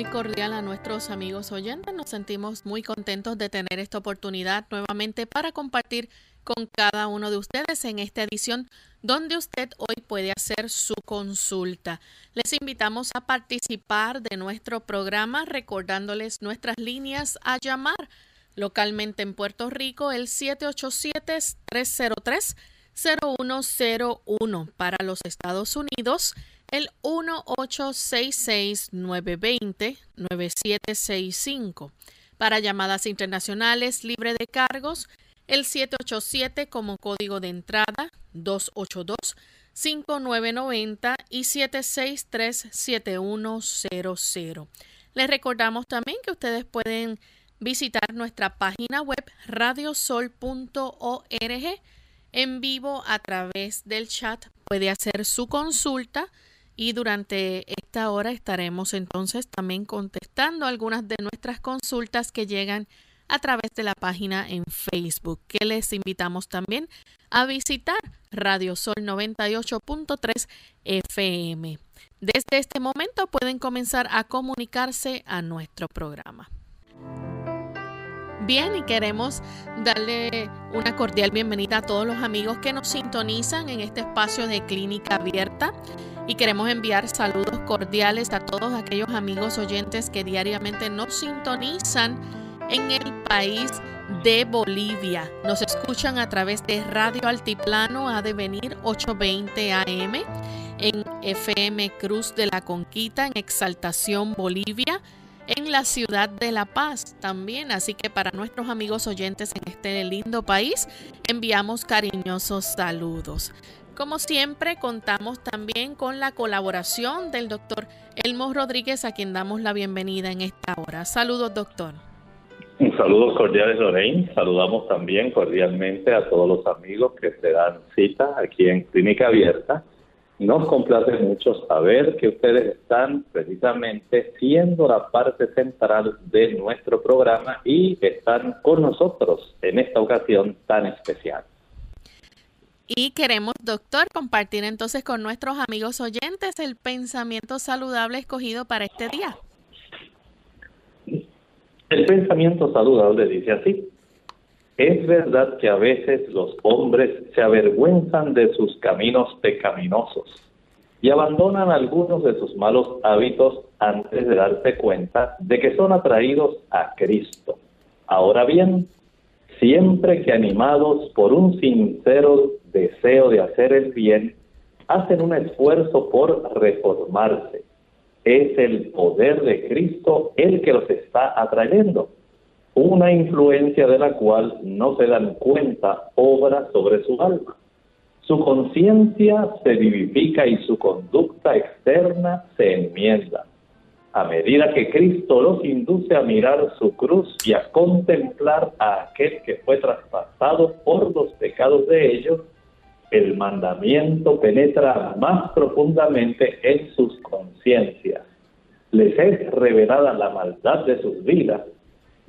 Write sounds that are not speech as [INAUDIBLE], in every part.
Cordial a nuestros amigos oyentes. Nos sentimos muy contentos de tener esta oportunidad nuevamente para compartir con cada uno de ustedes en esta edición donde usted hoy puede hacer su consulta. Les invitamos a participar de nuestro programa recordándoles nuestras líneas a llamar localmente en Puerto Rico el 787-303-0101 para los Estados Unidos el 1866-920-9765. Para llamadas internacionales libre de cargos, el 787 como código de entrada, 282-5990 y 763-7100. Les recordamos también que ustedes pueden visitar nuestra página web radiosol.org en vivo a través del chat. Puede hacer su consulta y durante esta hora estaremos entonces también contestando algunas de nuestras consultas que llegan a través de la página en Facebook, que les invitamos también a visitar Radio Sol 98.3 FM. Desde este momento pueden comenzar a comunicarse a nuestro programa. Bien, y queremos darle una cordial bienvenida a todos los amigos que nos sintonizan en este espacio de clínica abierta y queremos enviar saludos cordiales a todos aquellos amigos oyentes que diariamente nos sintonizan en el país de Bolivia. Nos escuchan a través de Radio Altiplano a devenir 820 AM en FM Cruz de la Conquista en Exaltación Bolivia en la ciudad de La Paz también. Así que para nuestros amigos oyentes en este lindo país enviamos cariñosos saludos. Como siempre, contamos también con la colaboración del doctor Elmo Rodríguez, a quien damos la bienvenida en esta hora. Saludos, doctor. Saludos cordiales, Lorraine. Saludamos también cordialmente a todos los amigos que se dan cita aquí en Clínica Abierta. Nos complace mucho saber que ustedes están precisamente siendo la parte central de nuestro programa y están con nosotros en esta ocasión tan especial. Y queremos, doctor, compartir entonces con nuestros amigos oyentes el pensamiento saludable escogido para este día. El pensamiento saludable dice así. Es verdad que a veces los hombres se avergüenzan de sus caminos pecaminosos y abandonan algunos de sus malos hábitos antes de darse cuenta de que son atraídos a Cristo. Ahora bien, siempre que animados por un sincero deseo de hacer el bien, hacen un esfuerzo por reformarse. Es el poder de Cristo el que los está atrayendo, una influencia de la cual no se dan cuenta obra sobre su alma. Su conciencia se vivifica y su conducta externa se enmienda. a medida que Cristo los induce a mirar su cruz y a contemplar a aquel que fue traspasado por los pecados de ellos, el mandamiento penetra más profundamente en sus conciencias. Les es revelada la maldad de sus vidas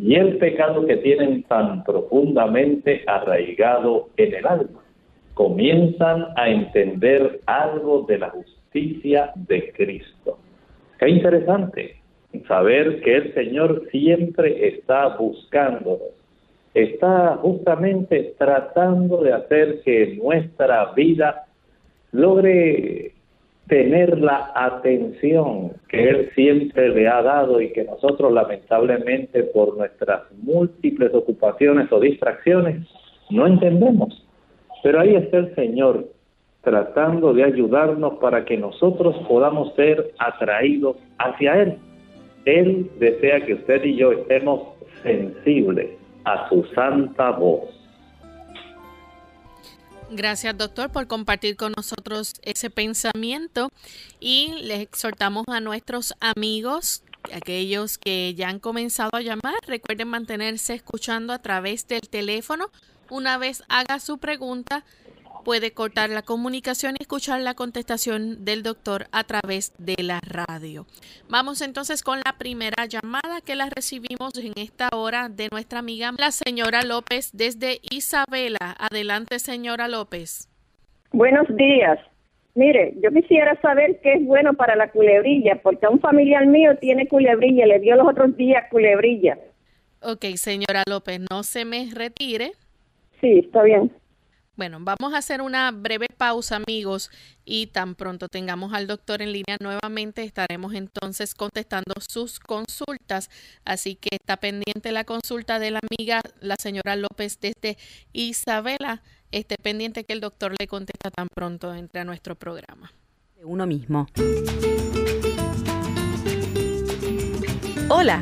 y el pecado que tienen tan profundamente arraigado en el alma. Comienzan a entender algo de la justicia de Cristo. Qué interesante saber que el Señor siempre está buscándonos, está justamente tratando de hacer que nuestra vida logre tener la atención que Él siempre le ha dado y que nosotros lamentablemente por nuestras múltiples ocupaciones o distracciones no entendemos. Pero ahí está el Señor tratando de ayudarnos para que nosotros podamos ser atraídos hacia Él. Él desea que usted y yo estemos sensibles a su santa voz. Gracias, doctor, por compartir con nosotros ese pensamiento y les exhortamos a nuestros amigos, aquellos que ya han comenzado a llamar, recuerden mantenerse escuchando a través del teléfono. Una vez haga su pregunta, puede cortar la comunicación y escuchar la contestación del doctor a través de la radio. Vamos entonces con la primera llamada que la recibimos en esta hora de nuestra amiga la señora López desde Isabela. Adelante, señora López. Buenos días. Mire, yo quisiera saber qué es bueno para la culebrilla, porque un familiar mío tiene culebrilla, le dio los otros días culebrilla. Ok, señora López, no se me retire. Sí, está bien. Bueno, vamos a hacer una breve pausa, amigos, y tan pronto tengamos al doctor en línea nuevamente, estaremos entonces contestando sus consultas. Así que está pendiente la consulta de la amiga, la señora López desde Isabela. Esté pendiente que el doctor le contesta tan pronto entre a nuestro programa. Uno mismo. Hola,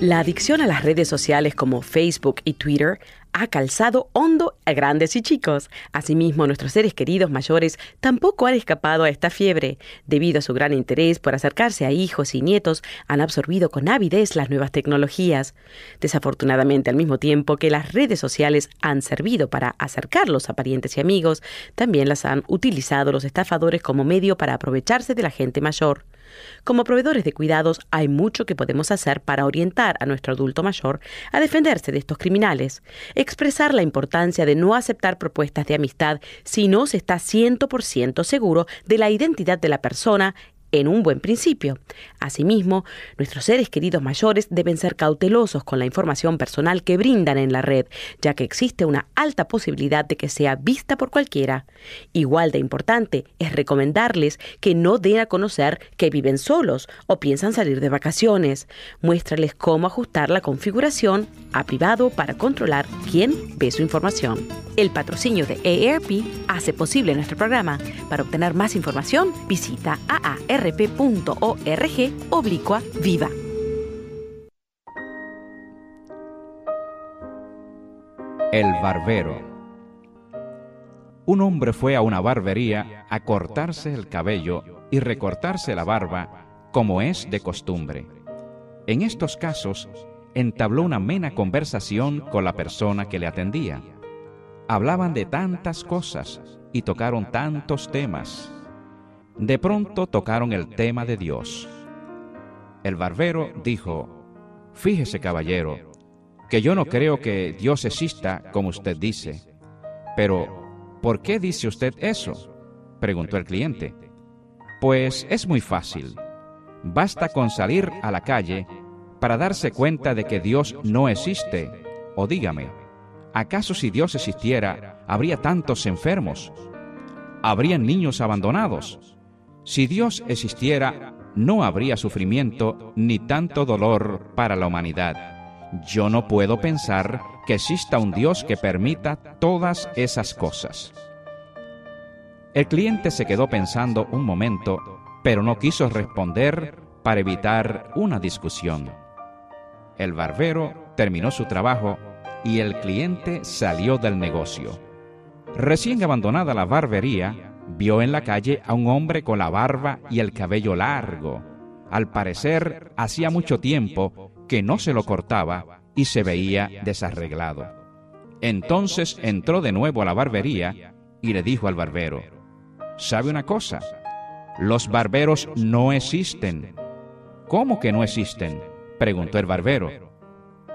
La adicción a las redes sociales como Facebook y Twitter ha calzado hondo a grandes y chicos. Asimismo, nuestros seres queridos mayores tampoco han escapado a esta fiebre. Debido a su gran interés por acercarse a hijos y nietos, han absorbido con avidez las nuevas tecnologías. Desafortunadamente, al mismo tiempo que las redes sociales han servido para acercarlos a parientes y amigos, también las han utilizado los estafadores como medio para aprovecharse de la gente mayor. Como proveedores de cuidados hay mucho que podemos hacer para orientar a nuestro adulto mayor a defenderse de estos criminales. Expresar la importancia de no aceptar propuestas de amistad si no se está 100% seguro de la identidad de la persona en un buen principio. Asimismo, nuestros seres queridos mayores deben ser cautelosos con la información personal que brindan en la red, ya que existe una alta posibilidad de que sea vista por cualquiera. Igual de importante es recomendarles que no den a conocer que viven solos o piensan salir de vacaciones. Muéstrales cómo ajustar la configuración a privado para controlar quién ve su información. El patrocinio de AARP hace posible nuestro programa. Para obtener más información, visita AAR rp.org oblicua viva. El barbero. Un hombre fue a una barbería a cortarse el cabello y recortarse la barba como es de costumbre. En estos casos, entabló una amena conversación con la persona que le atendía. Hablaban de tantas cosas y tocaron tantos temas de pronto tocaron el tema de Dios. El barbero dijo, Fíjese caballero, que yo no creo que Dios exista como usted dice. Pero, ¿por qué dice usted eso? preguntó el cliente. Pues es muy fácil. Basta con salir a la calle para darse cuenta de que Dios no existe. O dígame, ¿acaso si Dios existiera, habría tantos enfermos? ¿Habrían niños abandonados? Si Dios existiera, no habría sufrimiento ni tanto dolor para la humanidad. Yo no puedo pensar que exista un Dios que permita todas esas cosas. El cliente se quedó pensando un momento, pero no quiso responder para evitar una discusión. El barbero terminó su trabajo y el cliente salió del negocio. Recién abandonada la barbería, vio en la calle a un hombre con la barba y el cabello largo. Al parecer, hacía mucho tiempo que no se lo cortaba y se veía desarreglado. Entonces entró de nuevo a la barbería y le dijo al barbero, ¿sabe una cosa? Los barberos no existen. ¿Cómo que no existen? preguntó el barbero.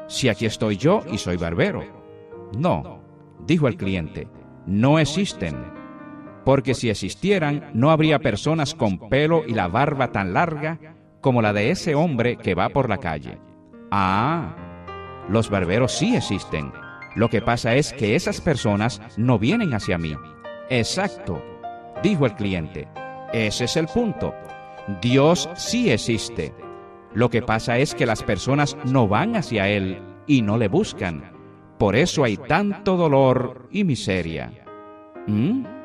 Si aquí estoy yo y soy barbero. No, dijo el cliente, no existen. Porque si existieran, no habría personas con pelo y la barba tan larga como la de ese hombre que va por la calle. Ah, los barberos sí existen. Lo que pasa es que esas personas no vienen hacia mí. Exacto, dijo el cliente. Ese es el punto. Dios sí existe. Lo que pasa es que las personas no van hacia Él y no le buscan. Por eso hay tanto dolor y miseria. ¿Mm?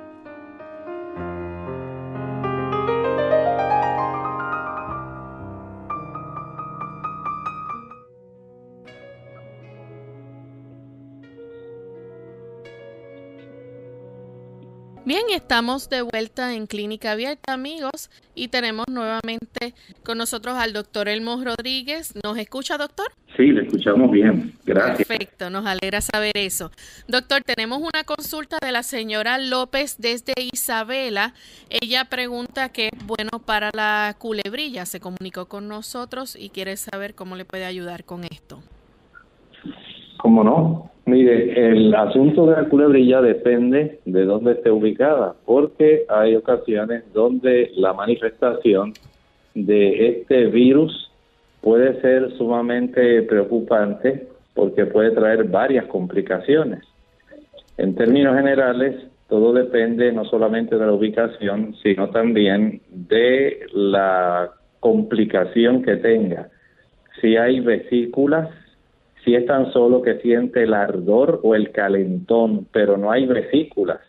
Bien, estamos de vuelta en Clínica Abierta, amigos, y tenemos nuevamente con nosotros al doctor Elmo Rodríguez. ¿Nos escucha, doctor? Sí, le escuchamos bien. Gracias. Perfecto, nos alegra saber eso. Doctor, tenemos una consulta de la señora López desde Isabela. Ella pregunta qué es bueno para la culebrilla. Se comunicó con nosotros y quiere saber cómo le puede ayudar con esto. ¿Cómo no? Mire, el asunto de la culebrilla depende de dónde esté ubicada, porque hay ocasiones donde la manifestación de este virus puede ser sumamente preocupante porque puede traer varias complicaciones. En términos generales, todo depende no solamente de la ubicación, sino también de la complicación que tenga. Si hay vesículas, si es tan solo que siente el ardor o el calentón, pero no hay vesículas.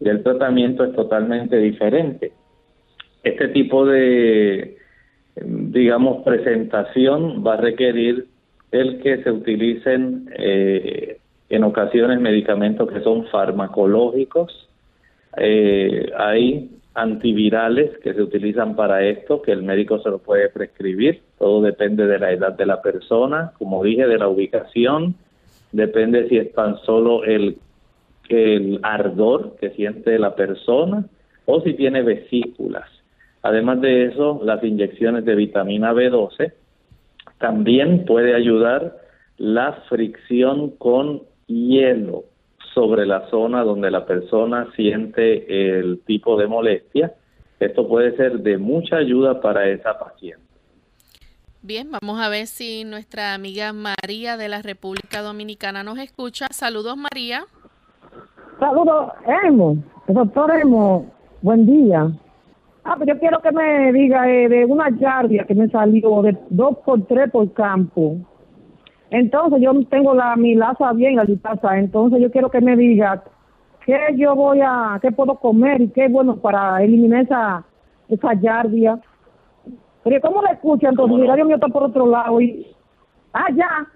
Y el tratamiento es totalmente diferente. Este tipo de, digamos, presentación va a requerir el que se utilicen eh, en ocasiones medicamentos que son farmacológicos. Eh, hay antivirales que se utilizan para esto, que el médico se lo puede prescribir. Todo depende de la edad de la persona, como dije, de la ubicación. Depende si es tan solo el, el ardor que siente la persona o si tiene vesículas. Además de eso, las inyecciones de vitamina B12 también puede ayudar la fricción con hielo sobre la zona donde la persona siente el tipo de molestia. Esto puede ser de mucha ayuda para esa paciente. Bien, vamos a ver si nuestra amiga María de la República Dominicana nos escucha. Saludos, María. Saludos, Emo. Doctor Emo, buen día. Ah, pero yo quiero que me diga eh, de una yardia que me salió de dos por tres por campo. Entonces yo tengo la mi laza bien, la lipasa, entonces yo quiero que me diga qué yo voy a, qué puedo comer y qué bueno para eliminar esa, esa yardia. Pero ¿cómo la escucha? Entonces mi radio mío está por otro lado y... Ah, ya,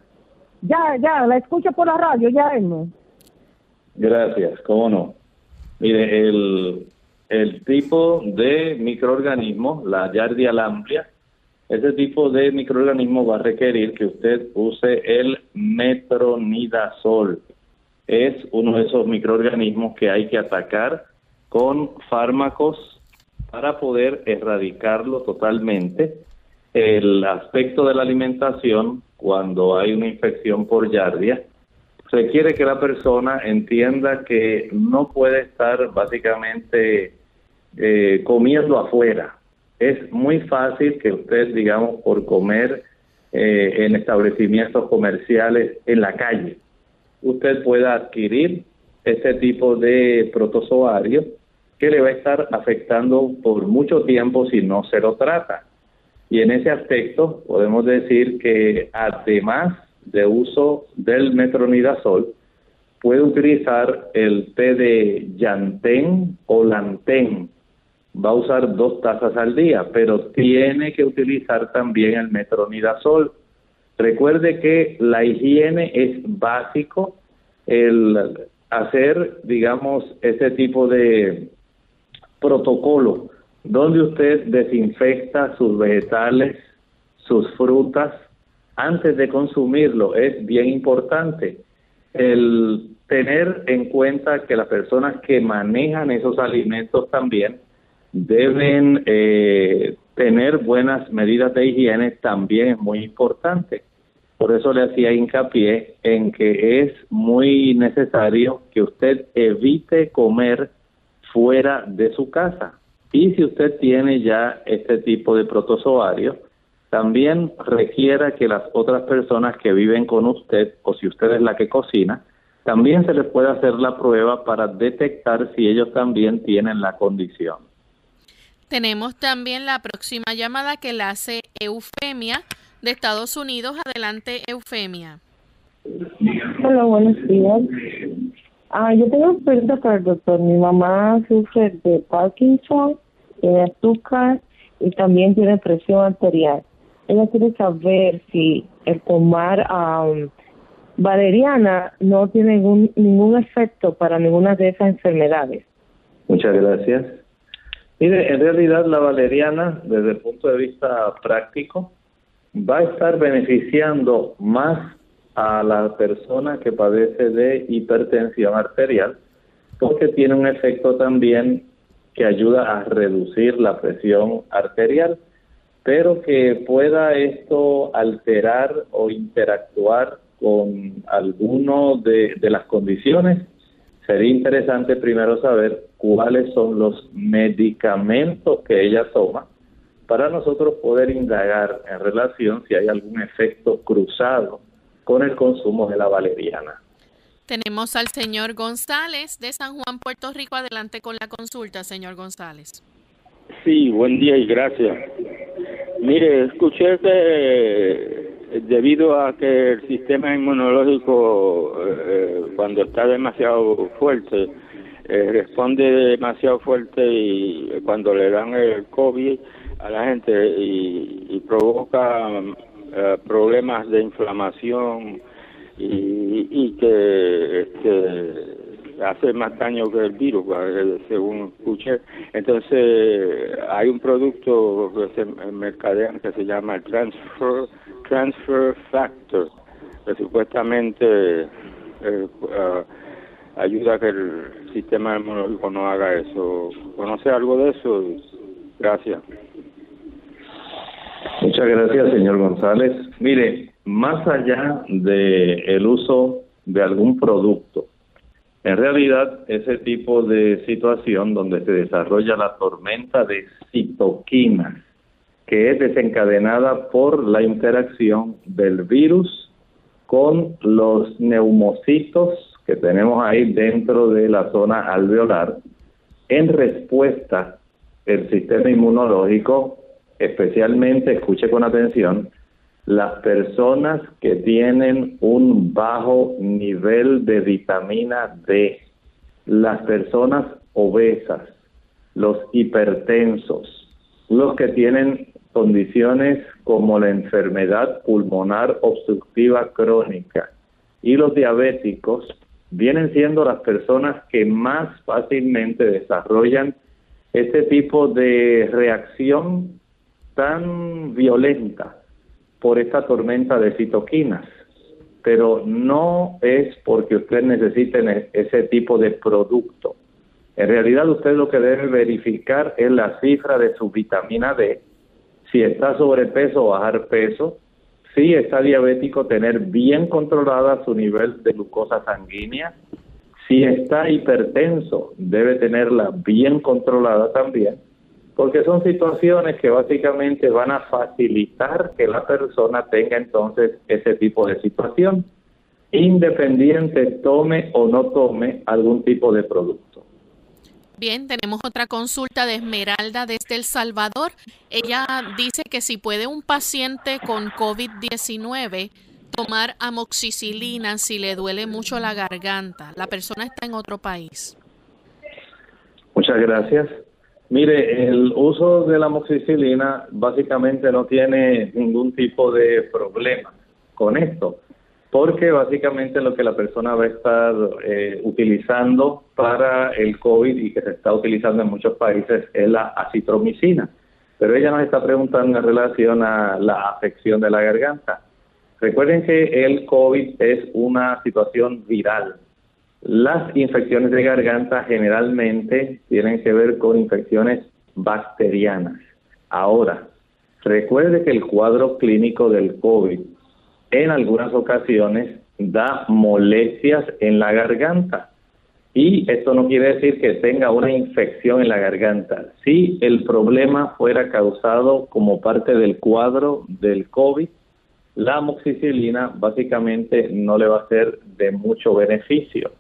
ya, ya, la escucha por la radio, ya, no. Gracias, cómo no. Mire, el, el tipo de microorganismo, la yardia lamplia, ese tipo de microorganismo va a requerir que usted use el metronidazol. Es uno de esos microorganismos que hay que atacar con fármacos para poder erradicarlo totalmente. El aspecto de la alimentación, cuando hay una infección por yardia, requiere que la persona entienda que no puede estar básicamente eh, comiendo afuera, es muy fácil que usted, digamos, por comer eh, en establecimientos comerciales en la calle, usted pueda adquirir ese tipo de protozoario que le va a estar afectando por mucho tiempo si no se lo trata. Y en ese aspecto podemos decir que además de uso del metronidazol, puede utilizar el té de llantén o lantén, va a usar dos tazas al día, pero tiene que utilizar también el metronidazol. Recuerde que la higiene es básico, el hacer, digamos, ese tipo de protocolo donde usted desinfecta sus vegetales, sus frutas, antes de consumirlo. Es bien importante el tener en cuenta que las personas que manejan esos alimentos también deben eh, tener buenas medidas de higiene, también es muy importante. Por eso le hacía hincapié en que es muy necesario que usted evite comer fuera de su casa. Y si usted tiene ya este tipo de protozoario, también requiera que las otras personas que viven con usted, o si usted es la que cocina, también se les puede hacer la prueba para detectar si ellos también tienen la condición. Tenemos también la próxima llamada que la hace Eufemia de Estados Unidos. Adelante, Eufemia. Hola, buenos días. Ah, yo tengo una pregunta para el doctor. Mi mamá sufre de Parkinson, tiene azúcar y también tiene presión arterial. Ella quiere saber si el tomar um, valeriana no tiene ningún, ningún efecto para ninguna de esas enfermedades. Muchas gracias. Mire, en realidad la valeriana, desde el punto de vista práctico, va a estar beneficiando más a la persona que padece de hipertensión arterial, porque tiene un efecto también que ayuda a reducir la presión arterial, pero que pueda esto alterar o interactuar con alguno de, de las condiciones, sería interesante primero saber cuáles son los medicamentos que ella toma para nosotros poder indagar en relación si hay algún efecto cruzado con el consumo de la valeriana. Tenemos al señor González de San Juan, Puerto Rico. Adelante con la consulta, señor González. Sí, buen día y gracias. Mire, escuché que debido a que el sistema inmunológico eh, cuando está demasiado fuerte eh, responde demasiado fuerte y cuando le dan el COVID a la gente y, provoca eh, problemas de inflamación y, y que este, hace más daño que el virus, según escuché. Entonces, hay un producto que se mercadean que se llama el Transfer, transfer Factor, que supuestamente eh, uh, ayuda a que el sistema inmunológico no haga eso. ¿Conoce algo de eso? Gracias. Muchas gracias, señor González. Mire, más allá de el uso de algún producto, en realidad ese tipo de situación donde se desarrolla la tormenta de citoquinas, que es desencadenada por la interacción del virus con los neumocitos que tenemos ahí dentro de la zona alveolar, en respuesta el sistema inmunológico, especialmente, escuche con atención, las personas que tienen un bajo nivel de vitamina D, las personas obesas, los hipertensos, los que tienen condiciones como la enfermedad pulmonar obstructiva crónica y los diabéticos vienen siendo las personas que más fácilmente desarrollan este tipo de reacción tan violenta por esta tormenta de citoquinas. Pero no es porque usted necesite ese tipo de producto. En realidad usted lo que debe verificar es la cifra de su vitamina D, si está sobrepeso o bajar peso, si está diabético, tener bien controlada su nivel de glucosa sanguínea. Si está hipertenso, debe tenerla bien controlada también, porque son situaciones que básicamente van a facilitar que la persona tenga entonces ese tipo de situación, independiente tome o no tome algún tipo de producto. Bien, tenemos otra consulta de Esmeralda desde El Salvador. Ella dice que si puede un paciente con COVID-19 tomar amoxicilina si le duele mucho la garganta. La persona está en otro país. Muchas gracias. Mire, el uso de la amoxicilina básicamente no tiene ningún tipo de problema con esto. Porque básicamente lo que la persona va a estar eh, utilizando para el COVID y que se está utilizando en muchos países es la acitromicina. Pero ella nos está preguntando en relación a la afección de la garganta. Recuerden que el COVID es una situación viral. Las infecciones de garganta generalmente tienen que ver con infecciones bacterianas. Ahora, recuerde que el cuadro clínico del COVID en algunas ocasiones da molestias en la garganta. Y esto no quiere decir que tenga una infección en la garganta. Si el problema fuera causado como parte del cuadro del COVID, la amoxicilina básicamente no le va a ser de mucho beneficio.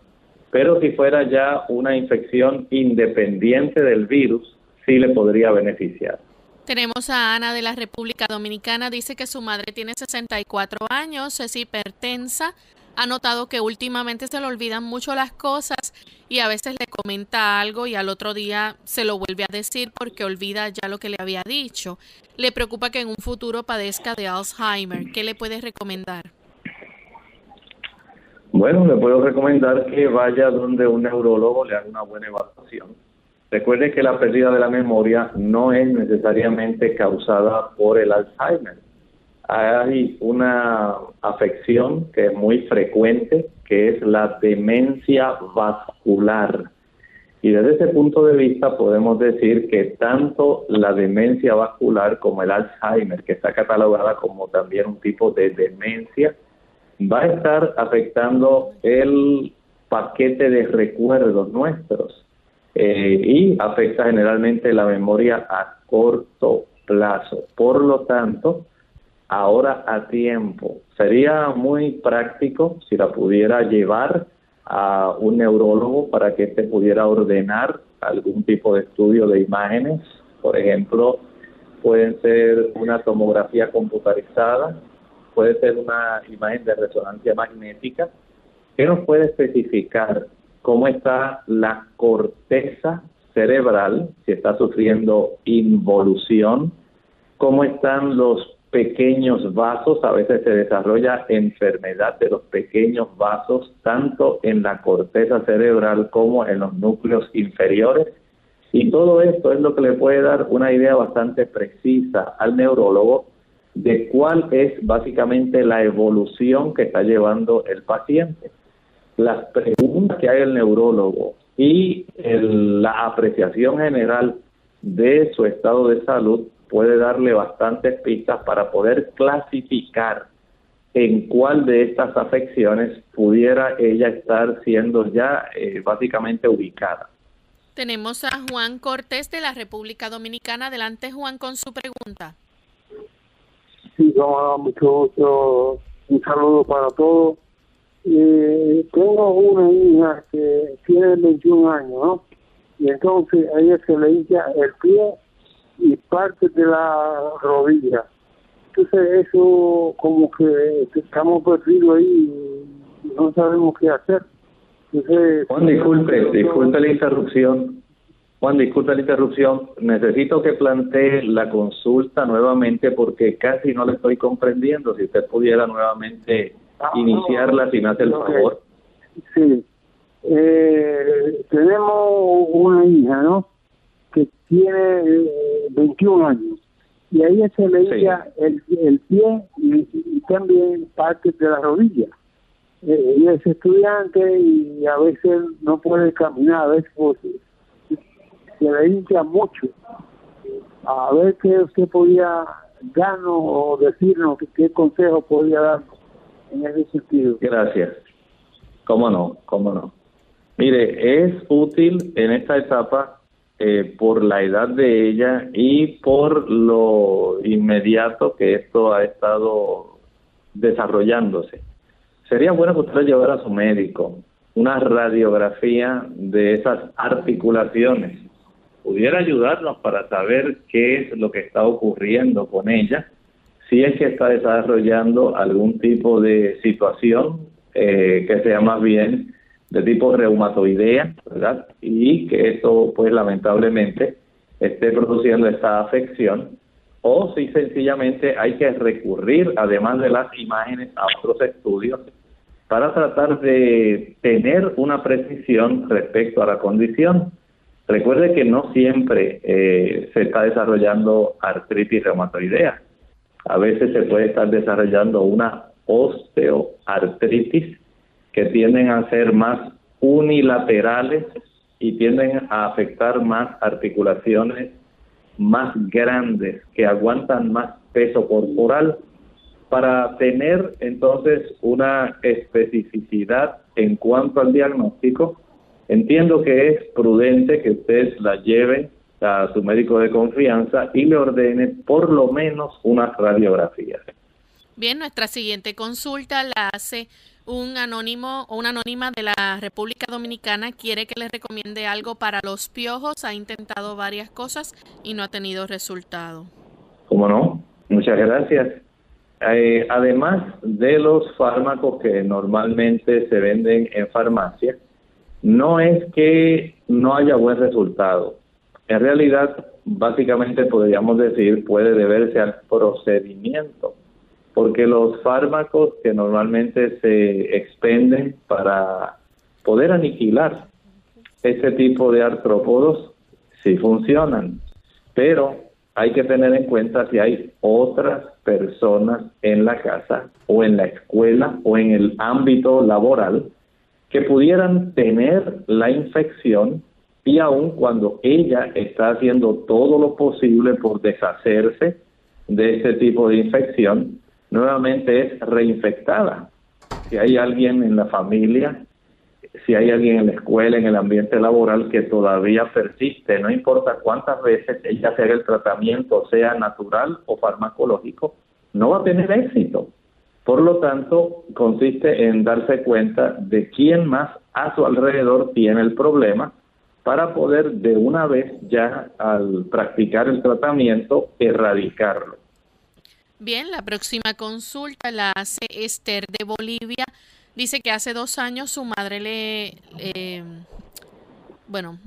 Pero si fuera ya una infección independiente del virus, sí le podría beneficiar. Tenemos a Ana de la República Dominicana, dice que su madre tiene 64 años, es hipertensa, ha notado que últimamente se le olvidan mucho las cosas y a veces le comenta algo y al otro día se lo vuelve a decir porque olvida ya lo que le había dicho. Le preocupa que en un futuro padezca de Alzheimer. ¿Qué le puedes recomendar? Bueno, le puedo recomendar que vaya donde un neurólogo le haga una buena evaluación. Recuerde que la pérdida de la memoria no es necesariamente causada por el Alzheimer hay una afección que es muy frecuente, que es la demencia vascular. Y desde ese punto de vista podemos decir que tanto la demencia vascular como el Alzheimer, que está catalogada como también un tipo de demencia, va a estar afectando el paquete de recuerdos nuestros eh, y afecta generalmente la memoria a corto plazo. Por lo tanto, ahora a tiempo. Sería muy práctico si la pudiera llevar a un neurólogo para que éste pudiera ordenar algún tipo de estudio de imágenes. Por ejemplo, pueden ser una tomografía computarizada, puede ser una imagen de resonancia magnética, que nos puede especificar cómo está la corteza cerebral, si está sufriendo involución, cómo están los pequeños vasos, a veces se desarrolla enfermedad de los pequeños vasos, tanto en la corteza cerebral como en los núcleos inferiores. Y todo esto es lo que le puede dar una idea bastante precisa al neurólogo de cuál es básicamente la evolución que está llevando el paciente. Las preguntas que hay el neurólogo y la apreciación general de su estado de salud puede darle bastantes pistas para poder clasificar en cuál de estas afecciones pudiera ella estar siendo ya eh, básicamente ubicada. Tenemos a Juan Cortés de la República Dominicana. Adelante, Juan, con su pregunta. Sí, mucho gusto. Un saludo para todos. Eh, tengo una hija que tiene 21 años, ¿no? Y entonces a ella se le hincha el pie y parte de la rodilla. Entonces eso como que estamos perdidos ahí y no sabemos qué hacer. Juan, disculpe, disculpe la interrupción. Juan, disculpe la interrupción. Necesito que plantee la consulta nuevamente porque casi no le estoy comprendiendo. Si usted pudiera nuevamente iniciarla, si me hace el favor. Sí. Eh, tenemos una hija, ¿no? que tiene 21 eh, años y ahí se le el, el, pie y, también parte de la rodilla. Eh, y es estudiante y a veces no puede caminar, a veces pues, se le hincha mucho. A ver qué usted podía darnos o decirnos qué consejo podía darnos Gracias. ¿Cómo no? ¿Cómo no? Mire, es útil en esta etapa eh, por la edad de ella y por lo inmediato que esto ha estado desarrollándose. Sería bueno que usted llevara a su médico una radiografía de esas articulaciones. Pudiera ayudarnos para saber qué es lo que está ocurriendo con ella, si es que está desarrollando algún tipo de situación eh, que sea más bien de tipo reumatoidea, ¿verdad? Y que esto, pues lamentablemente, esté produciendo esta afección, o si sencillamente hay que recurrir, además de las imágenes, a otros estudios para tratar de tener una precisión respecto a la condición. Recuerde que no siempre eh, se está desarrollando artritis reumatoidea. A veces se puede estar desarrollando una osteoartritis que tienden a ser más unilaterales y tienden a afectar más articulaciones más grandes que aguantan más peso corporal. Para tener entonces una especificidad en cuanto al diagnóstico entiendo que es prudente que usted la lleve a su médico de confianza y le ordene por lo menos una radiografía. Bien, nuestra siguiente consulta la hace un anónimo o una anónima de la República Dominicana. Quiere que le recomiende algo para los piojos. Ha intentado varias cosas y no ha tenido resultado. ¿Cómo no? Muchas gracias. Eh, además de los fármacos que normalmente se venden en farmacia, no es que no haya buen resultado. En realidad, básicamente podríamos decir, puede deberse al procedimiento porque los fármacos que normalmente se expenden para poder aniquilar ese tipo de artrópodos sí funcionan, pero hay que tener en cuenta si hay otras personas en la casa o en la escuela o en el ámbito laboral que pudieran tener la infección y aun cuando ella está haciendo todo lo posible por deshacerse de ese tipo de infección, nuevamente es reinfectada. Si hay alguien en la familia, si hay alguien en la escuela, en el ambiente laboral que todavía persiste, no importa cuántas veces ella haga el tratamiento, sea natural o farmacológico, no va a tener éxito. Por lo tanto, consiste en darse cuenta de quién más a su alrededor tiene el problema para poder de una vez ya al practicar el tratamiento erradicarlo. Bien, la próxima consulta la hace Esther de Bolivia. Dice que hace dos años su madre le, bueno,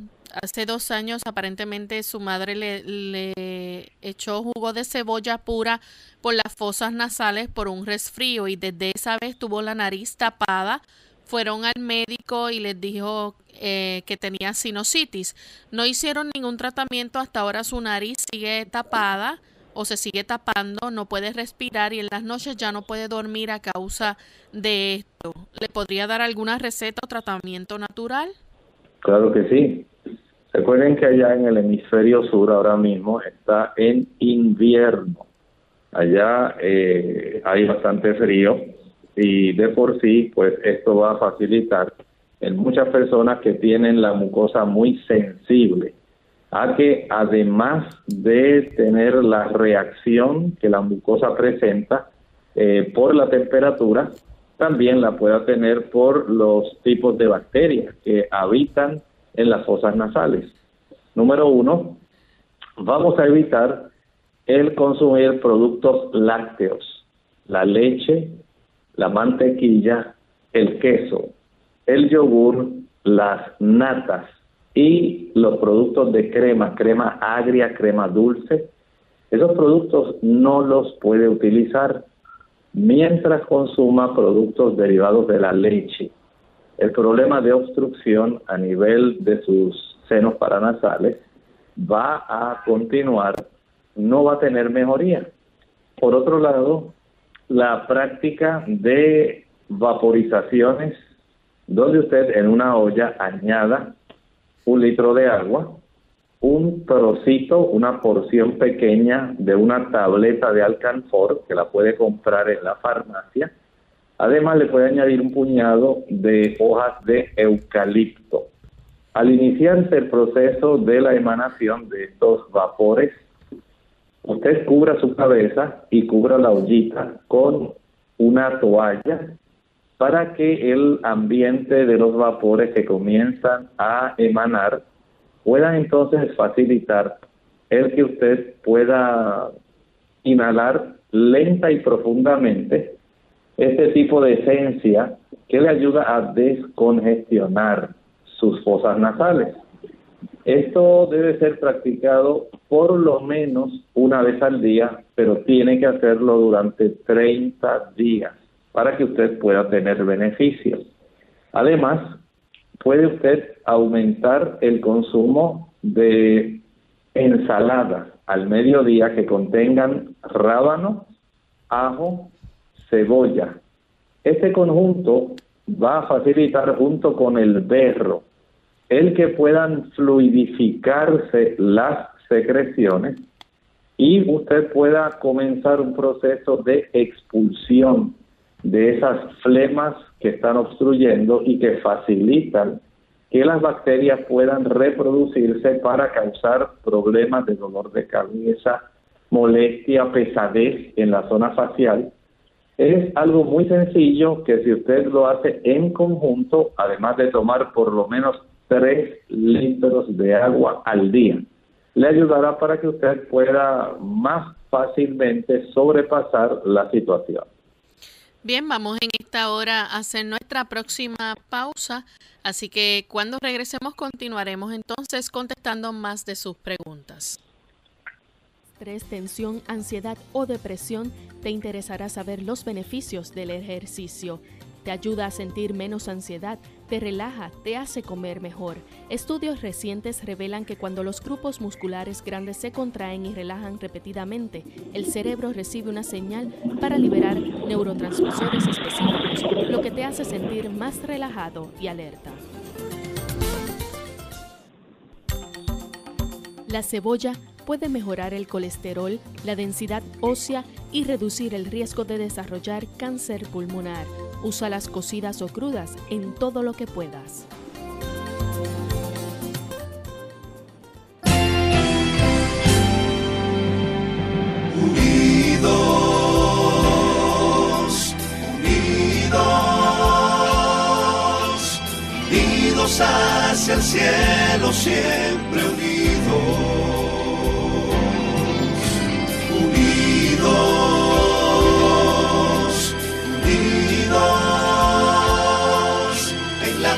hace dos años aparentemente su madre le, le, echó jugo de cebolla pura por las fosas nasales por un resfrío y desde esa vez tuvo la nariz tapada. Fueron al médico y les dijo eh, que tenía sinusitis. No hicieron ningún tratamiento, hasta ahora su nariz sigue tapada o se sigue tapando, no puede respirar y en las noches ya no puede dormir a causa de esto. ¿Le podría dar alguna receta o tratamiento natural? Claro que sí. Recuerden que allá en el hemisferio sur ahora mismo está en invierno. Allá eh, hay bastante frío y de por sí, pues esto va a facilitar en muchas personas que tienen la mucosa muy sensible a que además de tener la reacción que la mucosa presenta eh, por la temperatura, también la pueda tener por los tipos de bacterias que habitan en las fosas nasales. Número uno, vamos a evitar el consumir productos lácteos, la leche, la mantequilla, el queso, el yogur, las natas, y los productos de crema, crema agria, crema dulce, esos productos no los puede utilizar mientras consuma productos derivados de la leche. El problema de obstrucción a nivel de sus senos paranasales va a continuar, no va a tener mejoría. Por otro lado, la práctica de vaporizaciones, donde usted en una olla añada un litro de agua, un trocito, una porción pequeña de una tableta de alcanfor que la puede comprar en la farmacia. Además le puede añadir un puñado de hojas de eucalipto. Al iniciarse el proceso de la emanación de estos vapores, usted cubra su cabeza y cubra la ollita con una toalla para que el ambiente de los vapores que comienzan a emanar pueda entonces facilitar el que usted pueda inhalar lenta y profundamente este tipo de esencia que le ayuda a descongestionar sus fosas nasales. Esto debe ser practicado por lo menos una vez al día, pero tiene que hacerlo durante 30 días para que usted pueda tener beneficios. Además, puede usted aumentar el consumo de ensaladas al mediodía que contengan rábano, ajo, cebolla. Este conjunto va a facilitar junto con el berro el que puedan fluidificarse las secreciones y usted pueda comenzar un proceso de expulsión de esas flemas que están obstruyendo y que facilitan que las bacterias puedan reproducirse para causar problemas de dolor de cabeza, molestia, pesadez en la zona facial. Es algo muy sencillo que si usted lo hace en conjunto, además de tomar por lo menos 3 litros de agua al día, le ayudará para que usted pueda más fácilmente sobrepasar la situación. Bien, vamos en esta hora a hacer nuestra próxima pausa, así que cuando regresemos continuaremos entonces contestando más de sus preguntas. Estrés, tensión, ansiedad o depresión, te interesará saber los beneficios del ejercicio. Te ayuda a sentir menos ansiedad, te relaja, te hace comer mejor. Estudios recientes revelan que cuando los grupos musculares grandes se contraen y relajan repetidamente, el cerebro recibe una señal para liberar neurotransmisores específicos, lo que te hace sentir más relajado y alerta. La cebolla puede mejorar el colesterol, la densidad ósea y reducir el riesgo de desarrollar cáncer pulmonar. Usa las cocidas o crudas en todo lo que puedas. Unidos, unidos, unidos hacia el cielo, siempre. Unidos,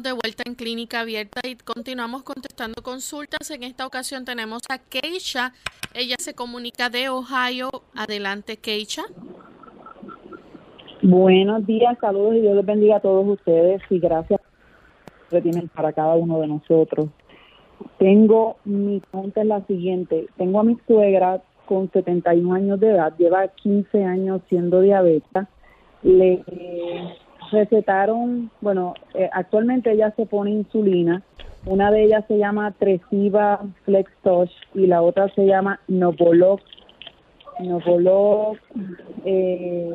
De vuelta en Clínica Abierta y continuamos contestando consultas. En esta ocasión tenemos a Keisha. Ella se comunica de Ohio. Adelante, Keisha. Buenos días, saludos y Dios les bendiga a todos ustedes y gracias que tienen para cada uno de nosotros. Tengo, mi pregunta es la siguiente, tengo a mi suegra con 71 años de edad, lleva 15 años siendo diabética, le recetaron, bueno, eh, actualmente ella se pone insulina, una de ellas se llama Tresiva Flex Touch y la otra se llama Novoloc, Novoloc eh,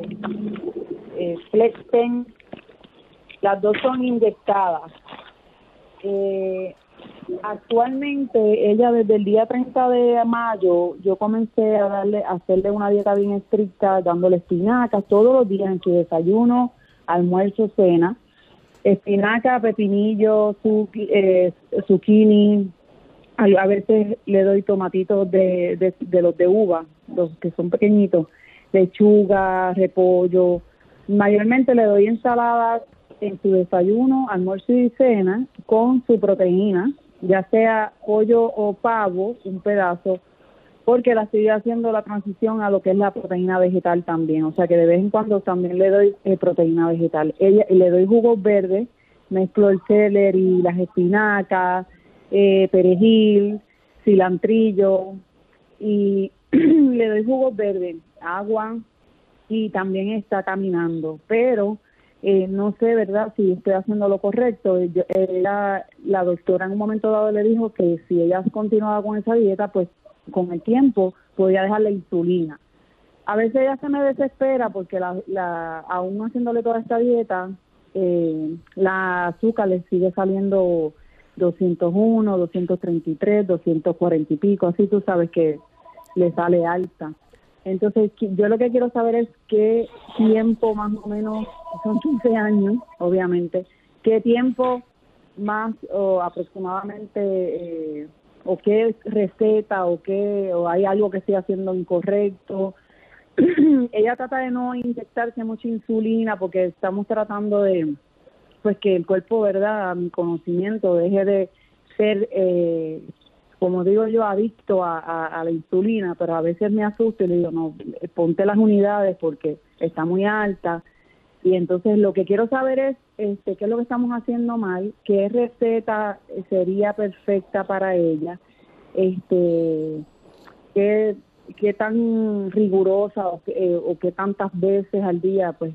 eh, Flexpen, las dos son inyectadas. Eh, actualmente ella desde el día 30 de mayo yo comencé a darle a hacerle una dieta bien estricta dándole espinacas todos los días en su desayuno almuerzo cena espinaca pepinillo eh, zucchini a, a veces le doy tomatitos de, de, de los de uva los que son pequeñitos lechuga repollo. Mayormente le doy ensaladas en su desayuno, almuerzo y cena con su proteína, ya sea pollo o pavo, un pedazo, porque la estoy haciendo la transición a lo que es la proteína vegetal también, o sea que de vez en cuando también le doy eh, proteína vegetal. Ella le doy jugos verdes, mezclo el celery, las espinacas, eh, perejil, cilantrillo y [CLEARS THROAT] le doy jugos verdes, agua y también está caminando, pero eh, no sé, ¿verdad?, si estoy haciendo lo correcto. Yo- ella- la doctora en un momento dado le dijo que si ella continuaba con esa dieta, pues con el tiempo podía dejar la insulina. A veces ella se me desespera porque la, la, aún haciéndole toda esta dieta, eh, la azúcar le sigue saliendo 201, 233, 240 y pico, así tú sabes que le sale alta. Entonces, yo lo que quiero saber es qué tiempo más o menos, son 15 años, obviamente, qué tiempo más o aproximadamente, eh, o qué receta, o qué, o hay algo que estoy haciendo incorrecto. [CLEARS THROAT] Ella trata de no inyectarse mucha insulina porque estamos tratando de, pues que el cuerpo, ¿verdad? A mi conocimiento, deje de ser, eh, como digo yo, adicto a, a- la insulina, pero a veces me asusto y le digo, no, ponte las unidades porque está muy alta. Y entonces lo que quiero saber es este, qué es lo que estamos haciendo mal, qué receta sería perfecta para ella, este, qué, qué tan rigurosa o eh, o qué tantas veces al día, pues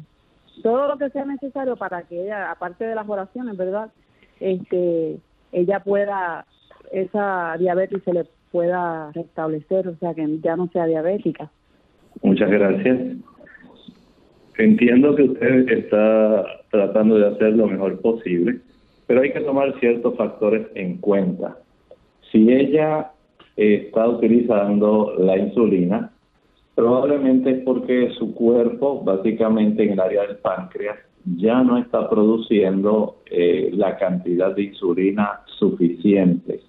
todo lo que sea necesario para que ella, aparte de las oraciones, ¿verdad? Este, ella pueda, esa diabetes se le pueda restablecer, o sea, que ya no sea diabética. Muchas gracias. Entiendo que usted está tratando de hacer lo mejor posible, pero hay que tomar ciertos factores en cuenta. Si ella está utilizando la insulina, probablemente es porque su cuerpo, básicamente en el área del páncreas, ya no está produciendo eh, la cantidad de insulina suficiente.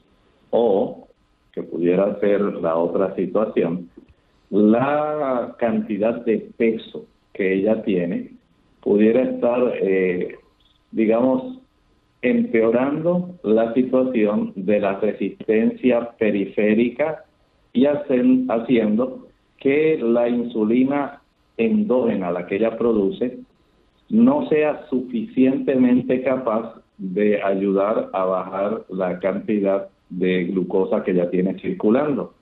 O, que pudiera ser la otra situación, la cantidad de peso que ella tiene pudiera estar, eh, digamos, empeorando la situación de la resistencia periférica y haciendo que la insulina endógena, la que ella produce, no sea suficientemente capaz de ayudar a bajar la cantidad de glucosa que ella tiene circulando.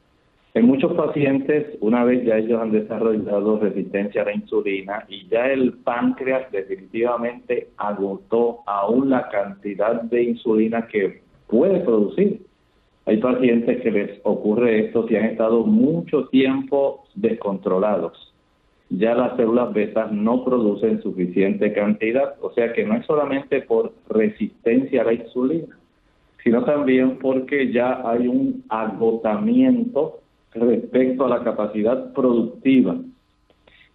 En muchos pacientes, una vez ya ellos han desarrollado resistencia a la insulina y ya el páncreas definitivamente agotó aún la cantidad de insulina que puede producir. Hay pacientes que les ocurre esto si han estado mucho tiempo descontrolados. Ya las células betas no producen suficiente cantidad, o sea que no es solamente por resistencia a la insulina, sino también porque ya hay un agotamiento respecto a la capacidad productiva.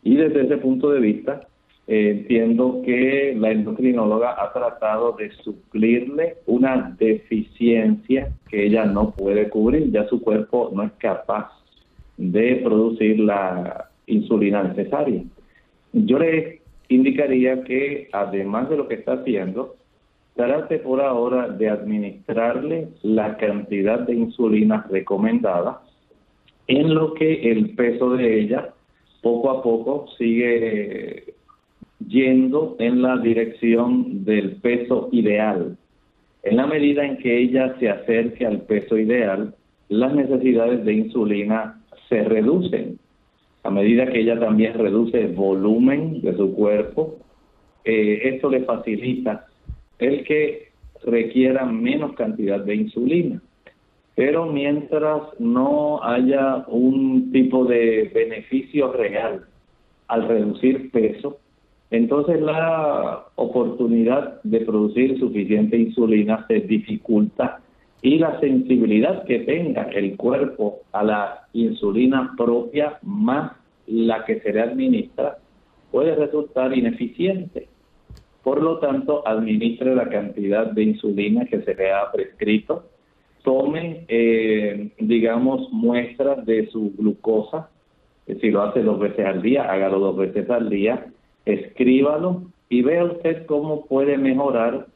Y desde ese punto de vista, eh, entiendo que la endocrinóloga ha tratado de suplirle una deficiencia que ella no puede cubrir, ya su cuerpo no es capaz de producir la insulina necesaria. Yo le indicaría que además de lo que está haciendo, trate por ahora de administrarle la cantidad de insulina recomendada en lo que el peso de ella poco a poco sigue yendo en la dirección del peso ideal. En la medida en que ella se acerque al peso ideal, las necesidades de insulina se reducen. A medida que ella también reduce el volumen de su cuerpo, eh, esto le facilita el que requiera menos cantidad de insulina. Pero mientras no haya un tipo de beneficio real al reducir peso, entonces la oportunidad de producir suficiente insulina se dificulta y la sensibilidad que tenga el cuerpo a la insulina propia más la que se le administra puede resultar ineficiente. Por lo tanto, administre la cantidad de insulina que se le ha prescrito, tome, eh, digamos, muestras de su glucosa, si lo hace dos veces al día, hágalo dos veces al día, escríbalo y vea usted cómo puede mejorar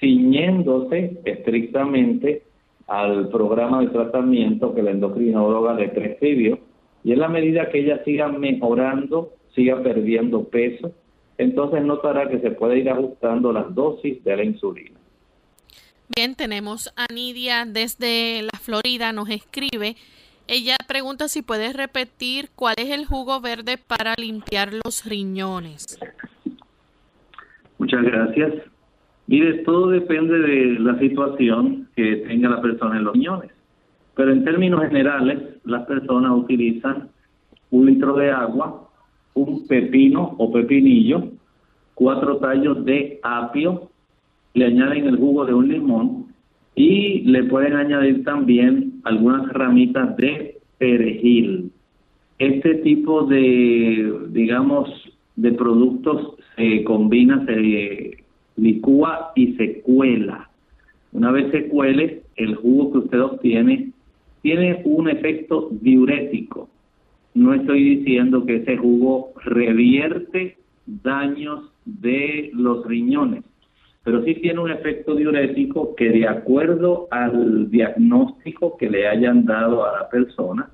ciñéndose estrictamente al programa de tratamiento que la endocrinóloga le prescribió y en la medida que ella siga mejorando, siga perdiendo peso, entonces notará que se puede ir ajustando las dosis de la insulina. Bien, tenemos a Nidia desde la Florida, nos escribe. Ella pregunta si puedes repetir cuál es el jugo verde para limpiar los riñones. Muchas gracias. Mire, todo depende de la situación que tenga la persona en los riñones. Pero en términos generales, las personas utilizan un litro de agua, un pepino o pepinillo, cuatro tallos de apio, le añaden el jugo de un limón y le pueden añadir también algunas ramitas de perejil. este tipo de, digamos, de productos se combina, se licúa y se cuela. Una vez se cuele, el jugo que usted obtiene tiene un efecto diurético. No estoy diciendo que ese jugo revierte daños de los riñones, pero sí tiene un efecto diurético que de acuerdo al diagnóstico que le hayan dado a la persona,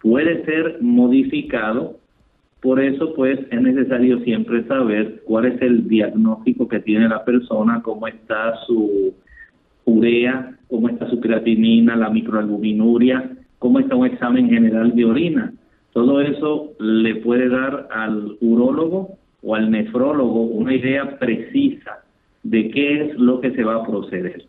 puede ser modificado. Por eso, pues, es necesario siempre saber cuál es el diagnóstico que tiene la persona, cómo está su urea, cómo está su creatinina, la microalbuminuria, cómo está un examen general de orina. Todo eso le puede dar al urólogo o al nefrólogo una idea precisa de qué es lo que se va a proceder.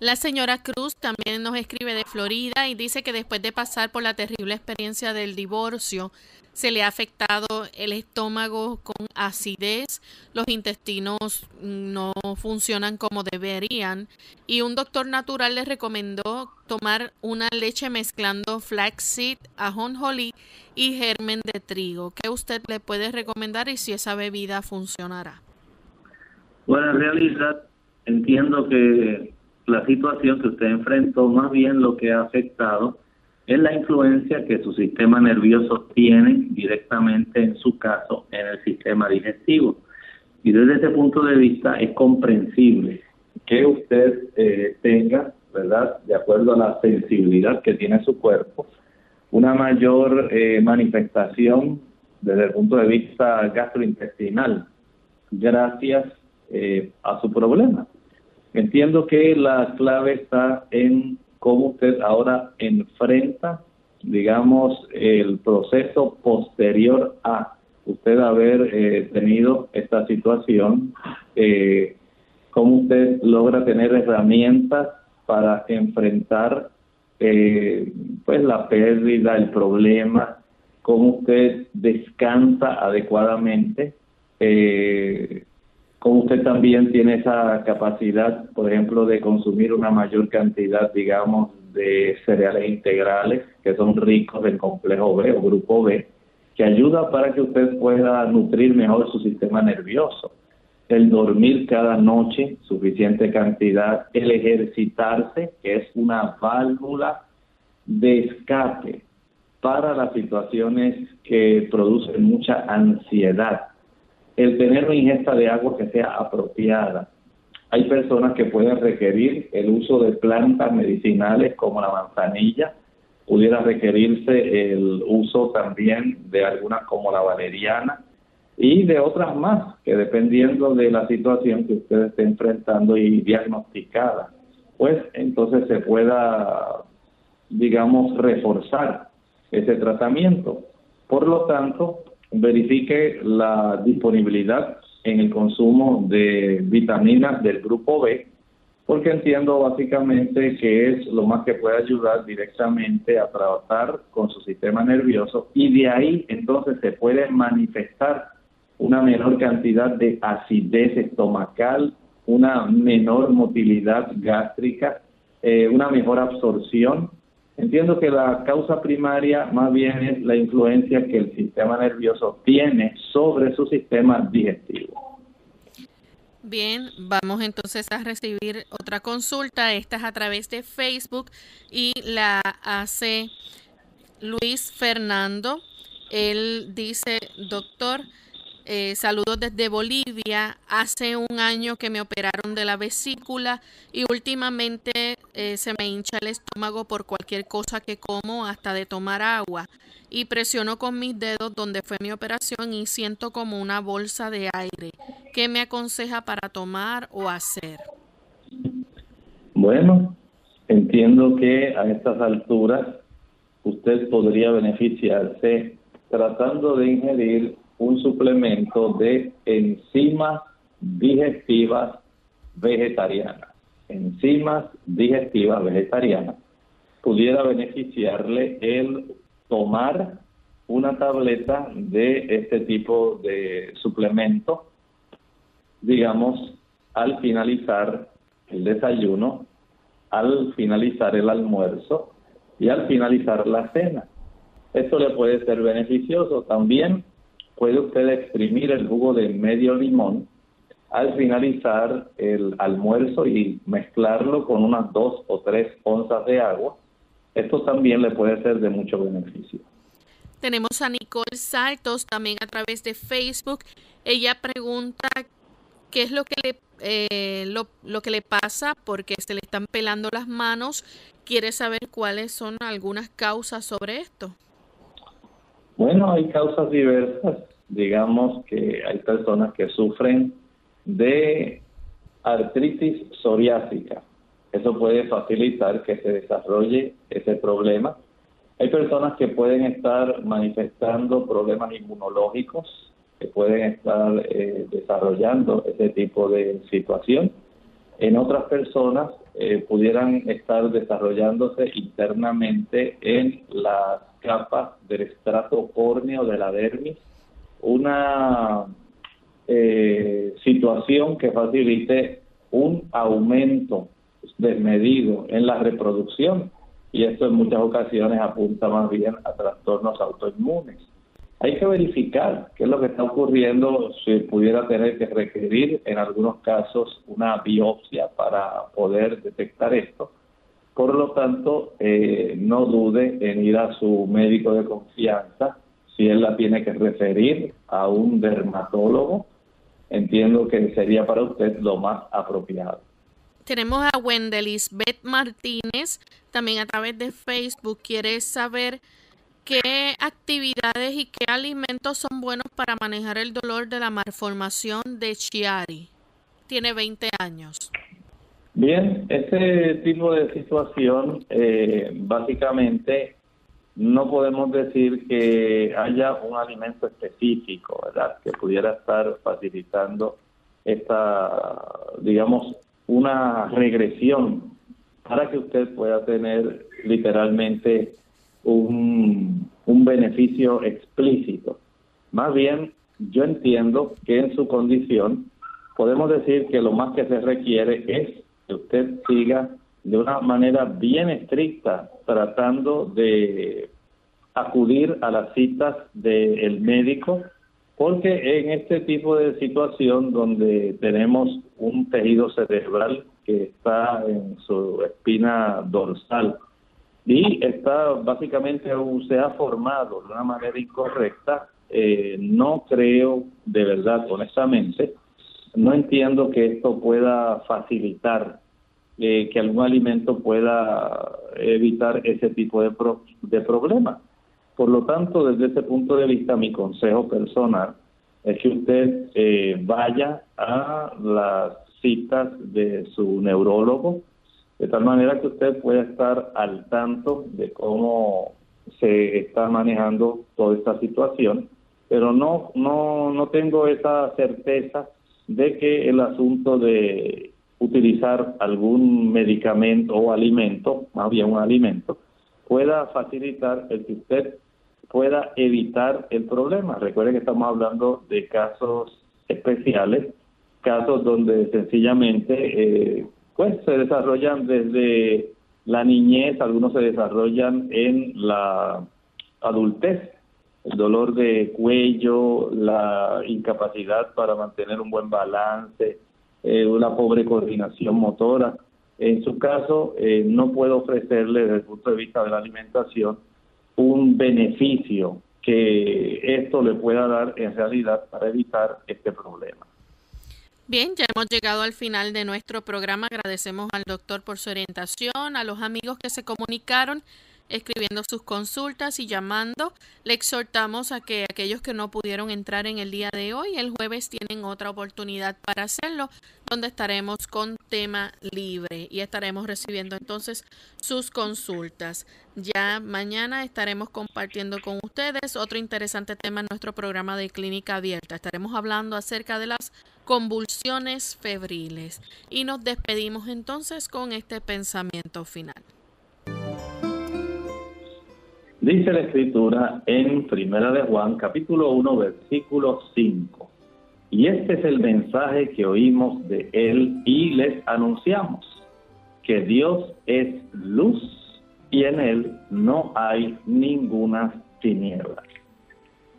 La señora Cruz también nos escribe de Florida y dice que después de pasar por la terrible experiencia del divorcio, se le ha afectado el estómago con acidez, los intestinos no funcionan como deberían y un doctor natural le recomendó tomar una leche mezclando flaxseed, ajonjolí y germen de trigo. ¿Qué usted le puede recomendar y si esa bebida funcionará? Bueno, en realidad entiendo que la situación que usted enfrentó, más bien lo que ha afectado es la influencia que su sistema nervioso tiene directamente en su caso en el sistema digestivo. Y desde ese punto de vista es comprensible que usted eh, tenga, ¿verdad? De acuerdo a la sensibilidad que tiene su cuerpo, una mayor eh, manifestación desde el punto de vista gastrointestinal, gracias eh, a su problema. Entiendo que la clave está en cómo usted ahora enfrenta, digamos, el proceso posterior a usted haber eh, tenido esta situación, eh, cómo usted logra tener herramientas para enfrentar eh, pues la pérdida, el problema, cómo usted descansa adecuadamente, eh, como usted también tiene esa capacidad, por ejemplo, de consumir una mayor cantidad, digamos, de cereales integrales que son ricos en complejo B o grupo B, que ayuda para que usted pueda nutrir mejor su sistema nervioso. El dormir cada noche suficiente cantidad, el ejercitarse, que es una válvula de escape para las situaciones que producen mucha ansiedad el tener una ingesta de agua que sea apropiada. Hay personas que pueden requerir el uso de plantas medicinales como la manzanilla, pudiera requerirse el uso también de algunas como la valeriana y de otras más que dependiendo de la situación que usted esté enfrentando y diagnosticada, pues entonces se pueda, digamos, reforzar ese tratamiento. Por lo tanto, verifique la disponibilidad en el consumo de vitaminas del grupo B, porque entiendo básicamente que es lo más que puede ayudar directamente a tratar con su sistema nervioso y de ahí entonces se puede manifestar una menor cantidad de acidez estomacal, una menor motilidad gástrica, eh, una mejor absorción Entiendo que la causa primaria más bien es la influencia que el sistema nervioso tiene sobre su sistema digestivo. Bien, vamos entonces a recibir otra consulta. Esta es a través de Facebook y la hace Luis Fernando. Él dice, doctor, eh, saludos desde Bolivia. Hace un año que me operaron de la vesícula y últimamente eh, se me hincha el estómago por cualquier cosa que como, hasta de tomar agua. Y presiono con mis dedos donde fue mi operación y siento como una bolsa de aire. ¿Qué me aconseja para tomar o hacer? Bueno, entiendo que a estas alturas usted podría beneficiarse tratando de ingerir un suplemento de enzimas digestivas vegetarianas. Enzimas digestivas vegetarianas. Pudiera beneficiarle el tomar una tableta de este tipo de suplemento, digamos, al finalizar el desayuno, al finalizar el almuerzo y al finalizar la cena. Esto le puede ser beneficioso. También puede usted exprimir el jugo de medio limón al finalizar el almuerzo y mezclarlo con unas dos o tres onzas de agua. Esto también le puede ser de mucho beneficio. Tenemos a Nicole Saltos también a través de Facebook. Ella pregunta qué es lo que le eh, lo, lo, que le pasa porque se le están pelando las manos. Quiere saber cuáles son algunas causas sobre esto. Bueno, hay causas diversas. Digamos que hay personas que sufren de artritis psoriásica. Eso puede facilitar que se desarrolle ese problema. Hay personas que pueden estar manifestando problemas inmunológicos, que pueden estar eh, desarrollando ese tipo de situación. En otras personas eh, pudieran estar desarrollándose internamente en las capas del estrato córneo de la dermis una eh, situación que facilite un aumento desmedido en la reproducción y esto en muchas ocasiones apunta más bien a trastornos autoinmunes. Hay que verificar qué es lo que está ocurriendo, si pudiera tener que requerir en algunos casos una biopsia para poder detectar esto. Por lo tanto, eh, no dude en ir a su médico de confianza si él la tiene que referir a un dermatólogo, entiendo que sería para usted lo más apropiado. Tenemos a Wendelisbeth Martínez, también a través de Facebook. Quiere saber qué actividades y qué alimentos son buenos para manejar el dolor de la malformación de Chiari. Tiene 20 años. Bien, ese tipo de situación eh, básicamente no podemos decir que haya un alimento específico, ¿verdad? Que pudiera estar facilitando esta, digamos, una regresión para que usted pueda tener literalmente un, un beneficio explícito. Más bien, yo entiendo que en su condición podemos decir que lo más que se requiere es que usted siga de una manera bien estricta tratando de acudir a las citas del médico porque en este tipo de situación donde tenemos un tejido cerebral que está en su espina dorsal y está básicamente se ha formado de una manera incorrecta, eh, no creo de verdad, honestamente, no entiendo que esto pueda facilitar eh, que algún alimento pueda evitar ese tipo de, de problemas. Por lo tanto, desde ese punto de vista, mi consejo personal es que usted eh, vaya a las citas de su neurólogo, de tal manera que usted pueda estar al tanto de cómo se está manejando toda esta situación, pero no, no, no tengo esa certeza de que el asunto de utilizar algún medicamento o alimento, más bien un alimento, pueda facilitar el que usted pueda evitar el problema. Recuerde que estamos hablando de casos especiales, casos donde sencillamente eh, pues se desarrollan desde la niñez, algunos se desarrollan en la adultez, el dolor de cuello, la incapacidad para mantener un buen balance, eh, una pobre coordinación motora. En su caso, eh, no puedo ofrecerle desde el punto de vista de la alimentación un beneficio que esto le pueda dar en realidad para evitar este problema. Bien, ya hemos llegado al final de nuestro programa. Agradecemos al doctor por su orientación, a los amigos que se comunicaron escribiendo sus consultas y llamando. Le exhortamos a que aquellos que no pudieron entrar en el día de hoy, el jueves tienen otra oportunidad para hacerlo, donde estaremos con tema libre y estaremos recibiendo entonces sus consultas. Ya mañana estaremos compartiendo con ustedes otro interesante tema en nuestro programa de clínica abierta. Estaremos hablando acerca de las convulsiones febriles y nos despedimos entonces con este pensamiento final. Dice la escritura en Primera de Juan, capítulo 1, versículo 5. Y este es el mensaje que oímos de él y les anunciamos, que Dios es luz y en él no hay ninguna tinieblas.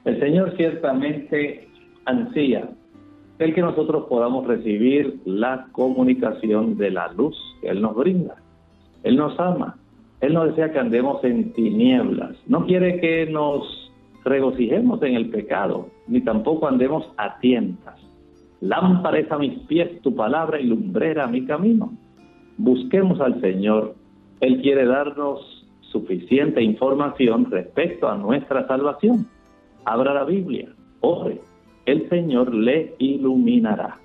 El Señor ciertamente ansía el que nosotros podamos recibir la comunicación de la luz que Él nos brinda. Él nos ama. Él no desea que andemos en tinieblas. No quiere que nos regocijemos en el pecado, ni tampoco andemos a tientas. Lámpara a mis pies tu palabra y lumbrera mi camino. Busquemos al Señor. Él quiere darnos suficiente información respecto a nuestra salvación. Abra la Biblia, ore, el Señor le iluminará.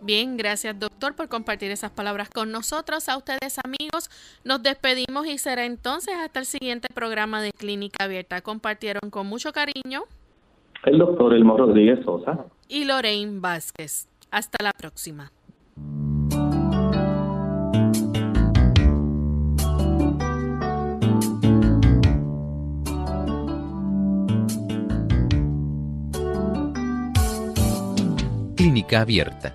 Bien, gracias doctor por compartir esas palabras con nosotros. A ustedes amigos, nos despedimos y será entonces hasta el siguiente programa de Clínica Abierta. Compartieron con mucho cariño el doctor Elmo Rodríguez Sosa y Lorraine Vázquez. Hasta la próxima. Clínica Abierta.